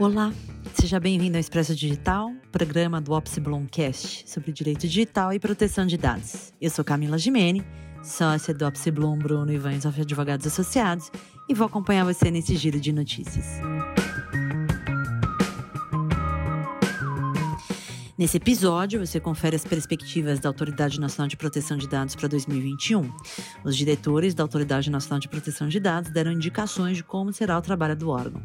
Olá, seja bem-vindo ao Expresso Digital, programa do Opsi Blomcast sobre direito digital e proteção de dados. Eu sou Camila Gimene, sócia do Opsi Blom Bruno Ivães Advogados Associados e vou acompanhar você nesse giro de notícias. Nesse episódio, você confere as perspectivas da Autoridade Nacional de Proteção de Dados para 2021. Os diretores da Autoridade Nacional de Proteção de Dados deram indicações de como será o trabalho do órgão.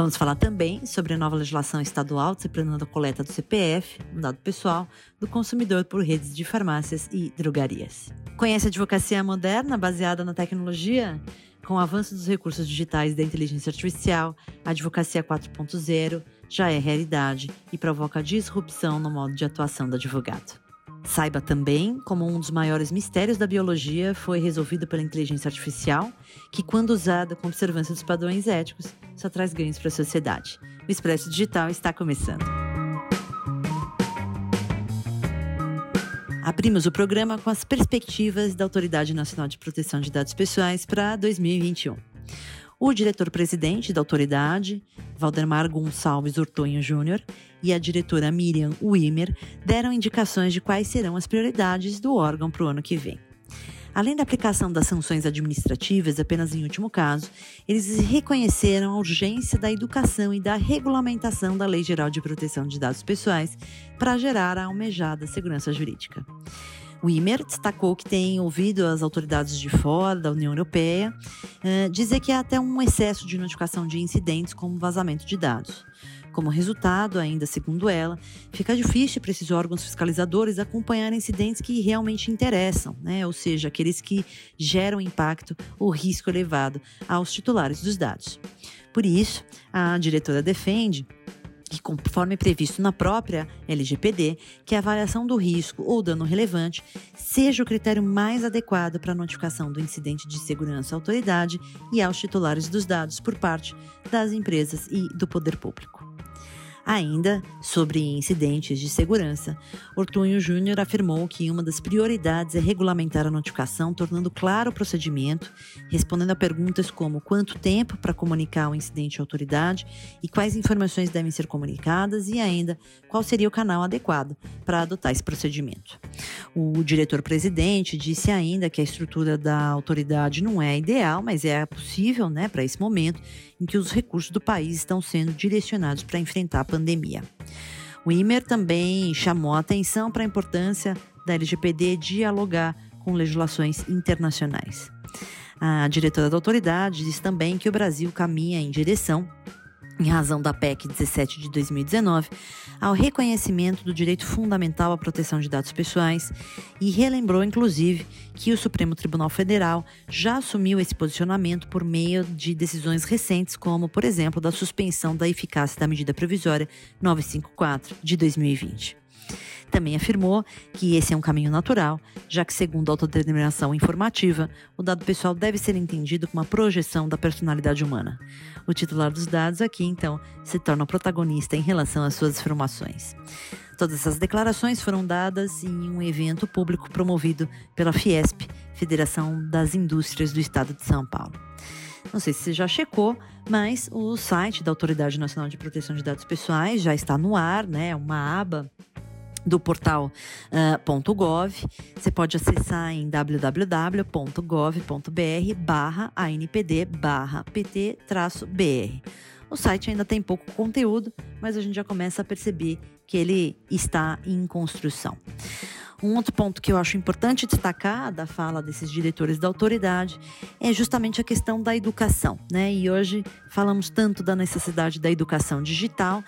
Vamos falar também sobre a nova legislação estadual disciplinando a coleta do CPF, um dado pessoal, do consumidor por redes de farmácias e drogarias. Conhece a advocacia moderna baseada na tecnologia? Com o avanço dos recursos digitais da inteligência artificial, a advocacia 4.0 já é realidade e provoca disrupção no modo de atuação do advogado. Saiba também como um dos maiores mistérios da biologia foi resolvido pela inteligência artificial, que, quando usada com observância dos padrões éticos, só traz ganhos para a sociedade. O Expresso Digital está começando. Abrimos o programa com as perspectivas da Autoridade Nacional de Proteção de Dados Pessoais para 2021. O diretor-presidente da autoridade, Valdemar Gonçalves Ortonho Júnior, e a diretora Miriam Wimmer deram indicações de quais serão as prioridades do órgão para o ano que vem. Além da aplicação das sanções administrativas, apenas em último caso, eles reconheceram a urgência da educação e da regulamentação da Lei Geral de Proteção de Dados Pessoais para gerar a almejada segurança jurídica. O Imer destacou que tem ouvido as autoridades de fora da União Europeia uh, dizer que há até um excesso de notificação de incidentes como vazamento de dados. Como resultado, ainda segundo ela, fica difícil para esses órgãos fiscalizadores acompanhar incidentes que realmente interessam, né? ou seja, aqueles que geram impacto ou risco elevado aos titulares dos dados. Por isso, a diretora defende que, conforme previsto na própria LGPD, que a avaliação do risco ou dano relevante seja o critério mais adequado para a notificação do incidente de segurança à autoridade e aos titulares dos dados por parte das empresas e do poder público. Ainda sobre incidentes de segurança, Ortunho Júnior afirmou que uma das prioridades é regulamentar a notificação, tornando claro o procedimento, respondendo a perguntas como quanto tempo para comunicar o incidente à autoridade e quais informações devem ser comunicadas e ainda qual seria o canal adequado para adotar esse procedimento. O diretor-presidente disse ainda que a estrutura da autoridade não é ideal, mas é possível né, para esse momento em que os recursos do país estão sendo direcionados para enfrentar a pandemia. O IMER também chamou a atenção para a importância da LGPD dialogar com legislações internacionais. A diretora da autoridade diz também que o Brasil caminha em direção em razão da PEC 17 de 2019, ao reconhecimento do direito fundamental à proteção de dados pessoais e relembrou, inclusive, que o Supremo Tribunal Federal já assumiu esse posicionamento por meio de decisões recentes, como, por exemplo, da suspensão da eficácia da medida provisória 954 de 2020. Também afirmou que esse é um caminho natural, já que, segundo a autodeterminação informativa, o dado pessoal deve ser entendido como uma projeção da personalidade humana. O titular dos dados aqui, então, se torna o protagonista em relação às suas informações. Todas essas declarações foram dadas em um evento público promovido pela Fiesp, Federação das Indústrias do Estado de São Paulo. Não sei se você já checou, mas o site da Autoridade Nacional de Proteção de Dados Pessoais já está no ar, né? Uma aba do portal uh, .gov. Você pode acessar em www.gov.br barra ANPD barra PT-BR. O site ainda tem pouco conteúdo, mas a gente já começa a perceber que ele está em construção. Um outro ponto que eu acho importante destacar da fala desses diretores da autoridade é justamente a questão da educação, né? E hoje falamos tanto da necessidade da educação digital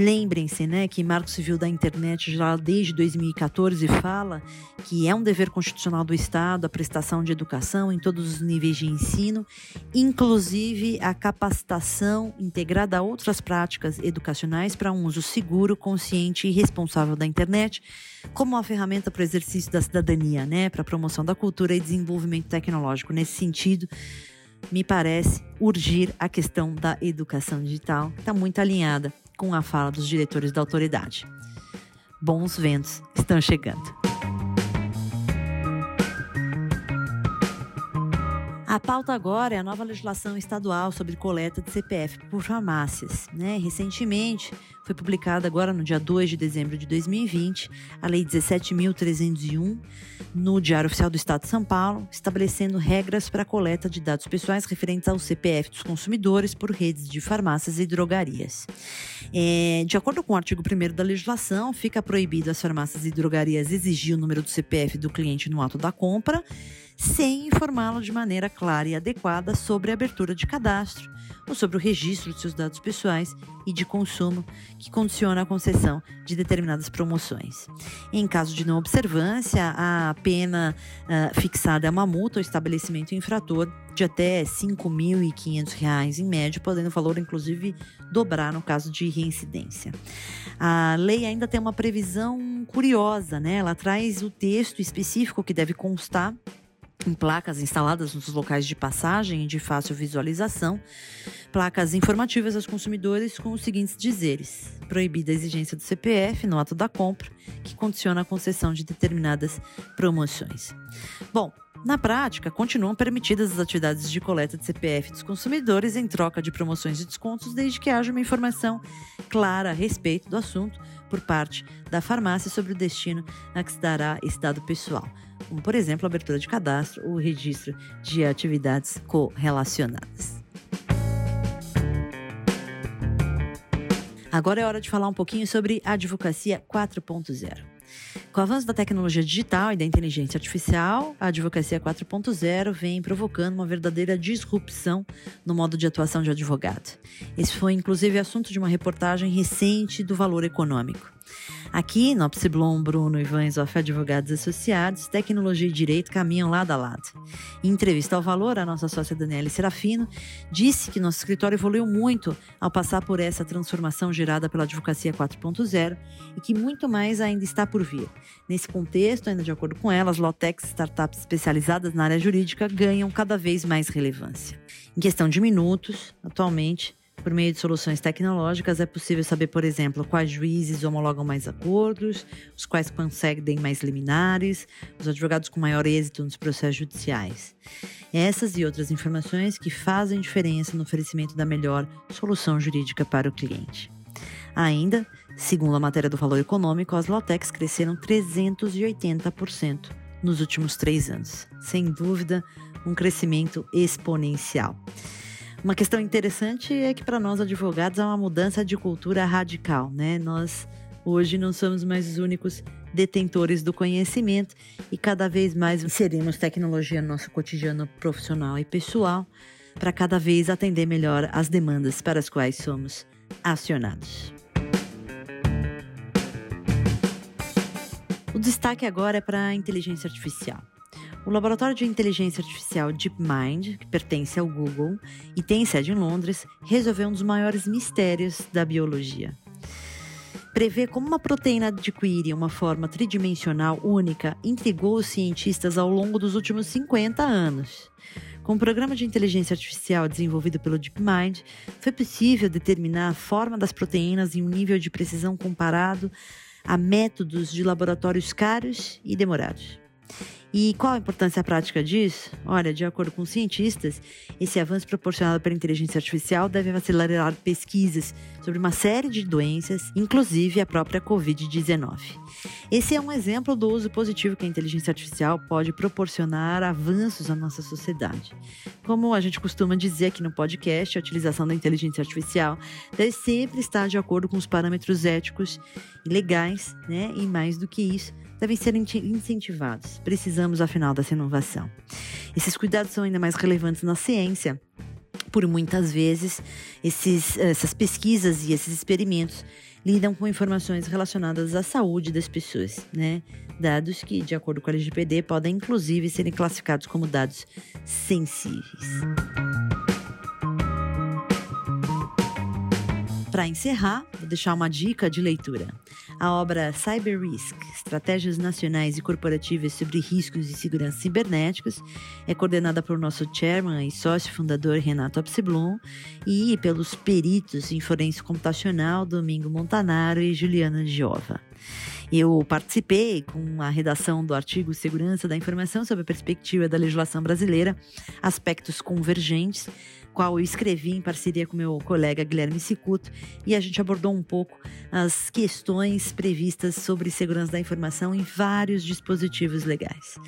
Lembrem-se, né, que Marco Civil da Internet já desde 2014 fala que é um dever constitucional do Estado a prestação de educação em todos os níveis de ensino, inclusive a capacitação integrada a outras práticas educacionais para um uso seguro, consciente e responsável da internet, como uma ferramenta para o exercício da cidadania, né, para a promoção da cultura e desenvolvimento tecnológico. Nesse sentido, me parece urgir a questão da educação digital, está muito alinhada com a fala dos diretores da autoridade. Bons ventos estão chegando. A pauta agora é a nova legislação estadual sobre coleta de CPF por farmácias. Né? Recentemente, foi publicada agora no dia 2 de dezembro de 2020, a Lei 17.301, no Diário Oficial do Estado de São Paulo, estabelecendo regras para a coleta de dados pessoais referentes ao CPF dos consumidores por redes de farmácias e drogarias. É, de acordo com o artigo 1 da legislação, fica proibido às farmácias e drogarias exigir o número do CPF do cliente no ato da compra sem informá-lo de maneira clara e adequada sobre a abertura de cadastro ou sobre o registro de seus dados pessoais e de consumo que condiciona a concessão de determinadas promoções. Em caso de não observância, a pena uh, fixada é uma multa ou estabelecimento infrator de até R$ 5.500 em média, podendo o valor inclusive dobrar no caso de reincidência. A lei ainda tem uma previsão curiosa, né? Ela traz o texto específico que deve constar em placas instaladas nos locais de passagem e de fácil visualização, placas informativas aos consumidores com os seguintes dizeres: proibida a exigência do CPF no ato da compra, que condiciona a concessão de determinadas promoções. Bom, na prática, continuam permitidas as atividades de coleta de CPF dos consumidores em troca de promoções e descontos, desde que haja uma informação clara a respeito do assunto por parte da farmácia sobre o destino a que se dará esse dado pessoal como, por exemplo, a abertura de cadastro ou registro de atividades correlacionadas. Agora é hora de falar um pouquinho sobre a advocacia 4.0. Com o avanço da tecnologia digital e da inteligência artificial, a advocacia 4.0 vem provocando uma verdadeira disrupção no modo de atuação de advogado. Esse foi inclusive assunto de uma reportagem recente do Valor Econômico. Aqui, no Opsiblon, Bruno e Vanzoff Advogados Associados, tecnologia e direito caminham lado a lado. Em entrevista ao Valor, a nossa sócia Daniela Serafino disse que nosso escritório evoluiu muito ao passar por essa transformação gerada pela Advocacia 4.0 e que muito mais ainda está por vir. Nesse contexto, ainda de acordo com ela, as Lotex startups especializadas na área jurídica ganham cada vez mais relevância. Em questão de minutos, atualmente, por meio de soluções tecnológicas, é possível saber, por exemplo, quais juízes homologam mais acordos, os quais concedem mais liminares, os advogados com maior êxito nos processos judiciais. Essas e outras informações que fazem diferença no oferecimento da melhor solução jurídica para o cliente. Ainda, segundo a matéria do valor econômico, as Lotex cresceram 380% nos últimos três anos. Sem dúvida, um crescimento exponencial. Uma questão interessante é que para nós advogados há uma mudança de cultura radical, né? Nós hoje não somos mais os únicos detentores do conhecimento e cada vez mais inserimos tecnologia no nosso cotidiano profissional e pessoal para cada vez atender melhor as demandas para as quais somos acionados. O destaque agora é para a inteligência artificial. O laboratório de inteligência artificial DeepMind, que pertence ao Google e tem sede em Londres, resolveu um dos maiores mistérios da biologia. Prever como uma proteína adquire uma forma tridimensional única intrigou os cientistas ao longo dos últimos 50 anos. Com o um programa de inteligência artificial desenvolvido pelo DeepMind, foi possível determinar a forma das proteínas em um nível de precisão comparado a métodos de laboratórios caros e demorados. E qual a importância prática disso? Olha, de acordo com cientistas, esse avanço proporcionado pela inteligência artificial deve acelerar pesquisas sobre uma série de doenças, inclusive a própria Covid-19. Esse é um exemplo do uso positivo que a inteligência artificial pode proporcionar avanços à nossa sociedade. Como a gente costuma dizer aqui no podcast, a utilização da inteligência artificial deve sempre estar de acordo com os parâmetros éticos e legais, né? E mais do que isso, devem ser incentivados. Precisamos, afinal, dessa inovação. Esses cuidados são ainda mais relevantes na ciência, por muitas vezes esses, essas pesquisas e esses experimentos lidam com informações relacionadas à saúde das pessoas, né? Dados que, de acordo com a LGPD, podem inclusive serem classificados como dados sensíveis. Para encerrar, vou deixar uma dica de leitura. A obra Cyber Risk: Estratégias Nacionais e Corporativas sobre Riscos e Segurança Cibernéticos é coordenada pelo nosso chairman e sócio fundador Renato Apsiblon e pelos peritos em forense computacional Domingo Montanaro e Juliana Giova. Eu participei com a redação do artigo Segurança da Informação sob a perspectiva da legislação brasileira, aspectos convergentes, qual eu escrevi em parceria com meu colega Guilherme Sicuto, e a gente abordou um pouco as questões previstas sobre segurança da informação em vários dispositivos legais.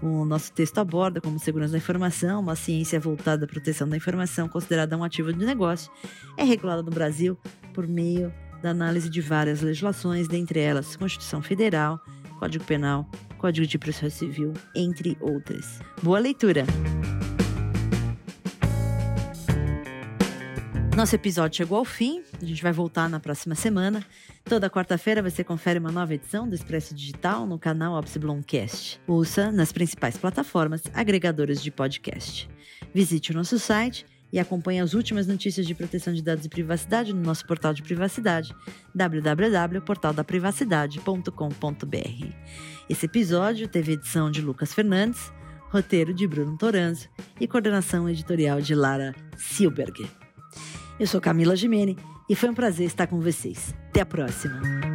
O nosso texto aborda como segurança da informação, uma ciência voltada à proteção da informação considerada um ativo de negócio, é regulada no Brasil por meio da análise de várias legislações, dentre elas Constituição Federal, Código Penal, Código de Processo Civil, entre outras. Boa leitura! Nosso episódio chegou ao fim, a gente vai voltar na próxima semana. Toda quarta-feira você confere uma nova edição do Expresso Digital no canal Opsibloncast. Ouça nas principais plataformas agregadoras de podcast. Visite o nosso site e acompanhe as últimas notícias de proteção de dados e privacidade no nosso portal de privacidade www.portaldaprivacidade.com.br. Esse episódio teve edição de Lucas Fernandes, roteiro de Bruno Toranzo e coordenação editorial de Lara Silberg. Eu sou Camila Gimene e foi um prazer estar com vocês. Até a próxima!